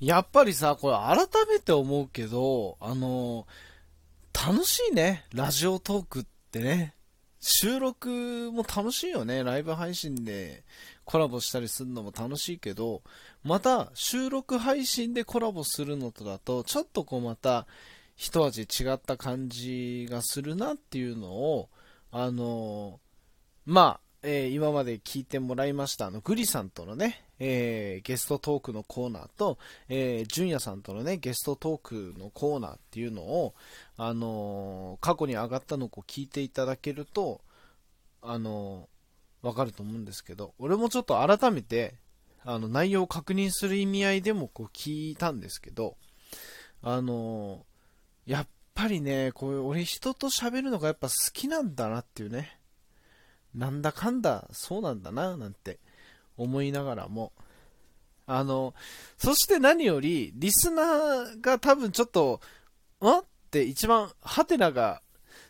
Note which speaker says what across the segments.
Speaker 1: やっぱりさ、これ改めて思うけど、あの、楽しいね。ラジオトークってね。収録も楽しいよね。ライブ配信でコラボしたりするのも楽しいけど、また収録配信でコラボするのとだと、ちょっとこうまた一味違った感じがするなっていうのを、あのまあ、えー、今まで聞いてもらいました、あの、グリさんとのね、えー、ゲストトークのコーナーと、えー、純也さんとのね、ゲストトークのコーナーっていうのを、あのー、過去に上がったのを聞いていただけると、あのー、わかると思うんですけど、俺もちょっと改めて、あの、内容を確認する意味合いでもこう聞いたんですけど、あのー、やっぱりね、こういう、俺人と喋るのがやっぱ好きなんだなっていうね、なんだかんだそうなんだな、なんて思いながらも、あの、そして何より、リスナーが多分ちょっと、んって一番、ハテナが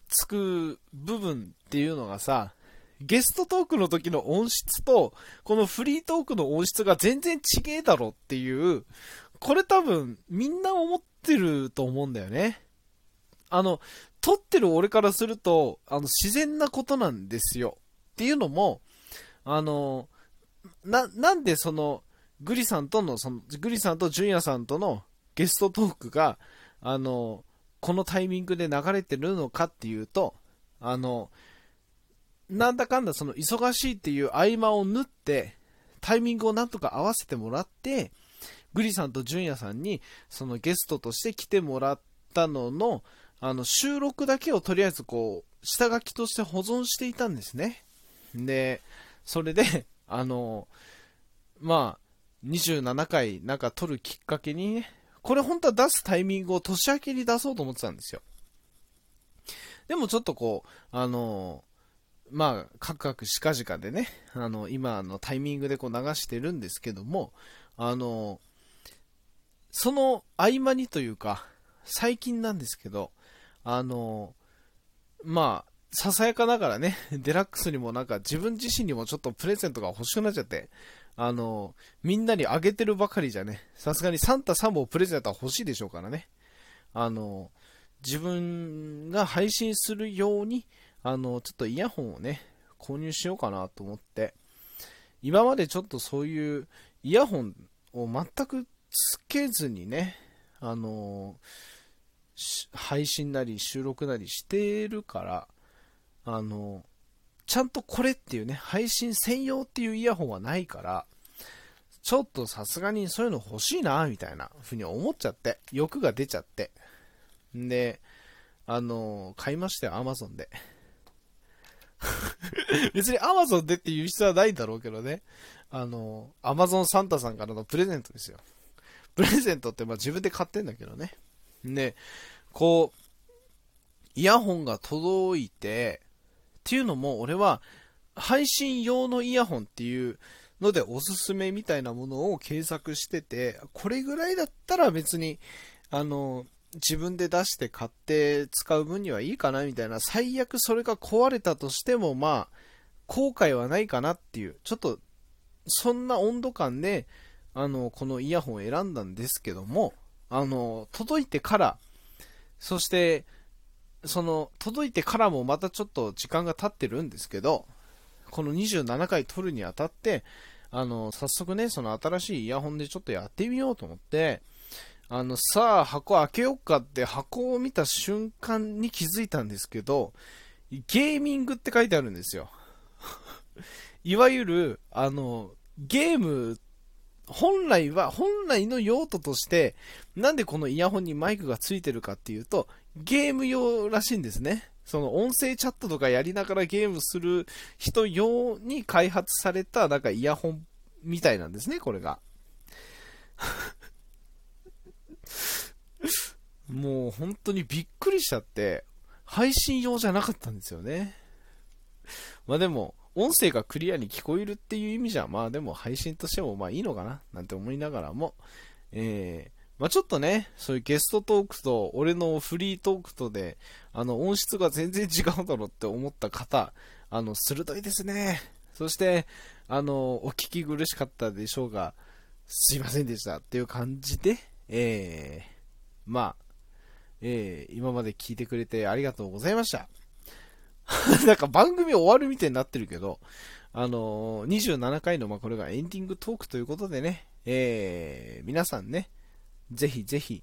Speaker 1: つく部分っていうのがさ、ゲストトークの時の音質と、このフリートークの音質が全然違えだろっていう、これ多分みんな思ってると思うんだよね。あの、撮ってる俺からすると、あの、自然なことなんですよ。っていうのも、あの、な、なんでその、グリさんとの、その、グリさんとジュンヤさんとのゲストトークが、あの、このタイミングで流れてるのかっていうと、あの、なんだかんだその忙しいっていう合間を縫って、タイミングをなんとか合わせてもらって、グリさんとジュンヤさんに、そのゲストとして来てもらったのの、あの、収録だけをとりあえずこう、下書きとして保存していたんですね。で、それで、あの、まあ、27回なんか撮るきっかけにね、これ本当は出すタイミングを年明けに出そうと思ってたんですよ。でもちょっとこう、あの、まあ、カクカクしかじかでね、あの、今のタイミングでこう流してるんですけども、あの、その合間にというか、最近なんですけど、あの、まあ、ささやかながらね、デラックスにもなんか自分自身にもちょっとプレゼントが欲しくなっちゃって、あの、みんなにあげてるばかりじゃね、さすがにサンタ3本プレゼントは欲しいでしょうからね。あの、自分が配信するように、あの、ちょっとイヤホンをね、購入しようかなと思って、今までちょっとそういうイヤホンを全くつけずにね、あの、配信なり収録なりしてるから、あの、ちゃんとこれっていうね、配信専用っていうイヤホンはないから、ちょっとさすがにそういうの欲しいな、みたいな風に思っちゃって、欲が出ちゃって。んで、あの、買いましたよ、アマゾンで。別にアマゾンでっていう必要はないだろうけどね。あの、アマゾンサンタさんからのプレゼントですよ。プレゼントってまあ自分で買ってんだけどね。で、こう、イヤホンが届いて、っていうのも、俺は、配信用のイヤホンっていうのでおすすめみたいなものを検索してて、これぐらいだったら別に、あの、自分で出して買って使う分にはいいかなみたいな、最悪それが壊れたとしても、まあ、後悔はないかなっていう、ちょっと、そんな温度感で、あの、このイヤホンを選んだんですけども、あの、届いてから、そして、その、届いてからもまたちょっと時間が経ってるんですけど、この27回撮るにあたって、あの、早速ね、その新しいイヤホンでちょっとやってみようと思って、あの、さあ、箱開けようかって箱を見た瞬間に気づいたんですけど、ゲーミングって書いてあるんですよ。いわゆる、あの、ゲーム本来は、本来の用途として、なんでこのイヤホンにマイクがついてるかっていうと、ゲーム用らしいんですね。その音声チャットとかやりながらゲームする人用に開発された、なんかイヤホンみたいなんですね、これが。もう本当にびっくりしちゃって、配信用じゃなかったんですよね。まあでも、音声がクリアに聞こえるっていう意味じゃ、まあでも配信としてもまあいいのかななんて思いながらも、えー、まあちょっとね、そういうゲストトークと俺のフリートークとで、あの音質が全然違うだろうって思った方、あの、鋭いですね。そして、あの、お聞き苦しかったでしょうが、すいませんでしたっていう感じで、えー、まあ、えー、今まで聞いてくれてありがとうございました。なんか番組終わるみたいになってるけど、あのー、27回の、まあ、これがエンディングトークということでね、えー、皆さんね、ぜひぜひ、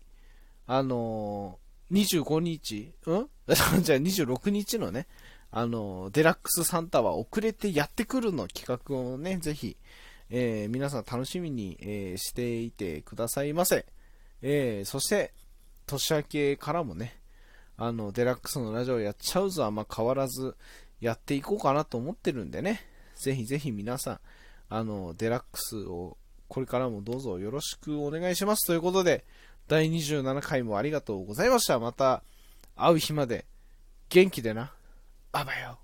Speaker 1: あのー、25日、うん？じゃあ26日のね、あのー、デラックスサンタは遅れてやってくるの企画をね、ぜひ、えー、皆さん楽しみに、えー、していてくださいませ。えー、そして、年明けからもね、あの、デラックスのラジオやっちゃうぞは、ま、変わらずやっていこうかなと思ってるんでね、ぜひぜひ皆さん、あの、デラックスをこれからもどうぞよろしくお願いしますということで、第27回もありがとうございました。また会う日まで元気でな。あばよ。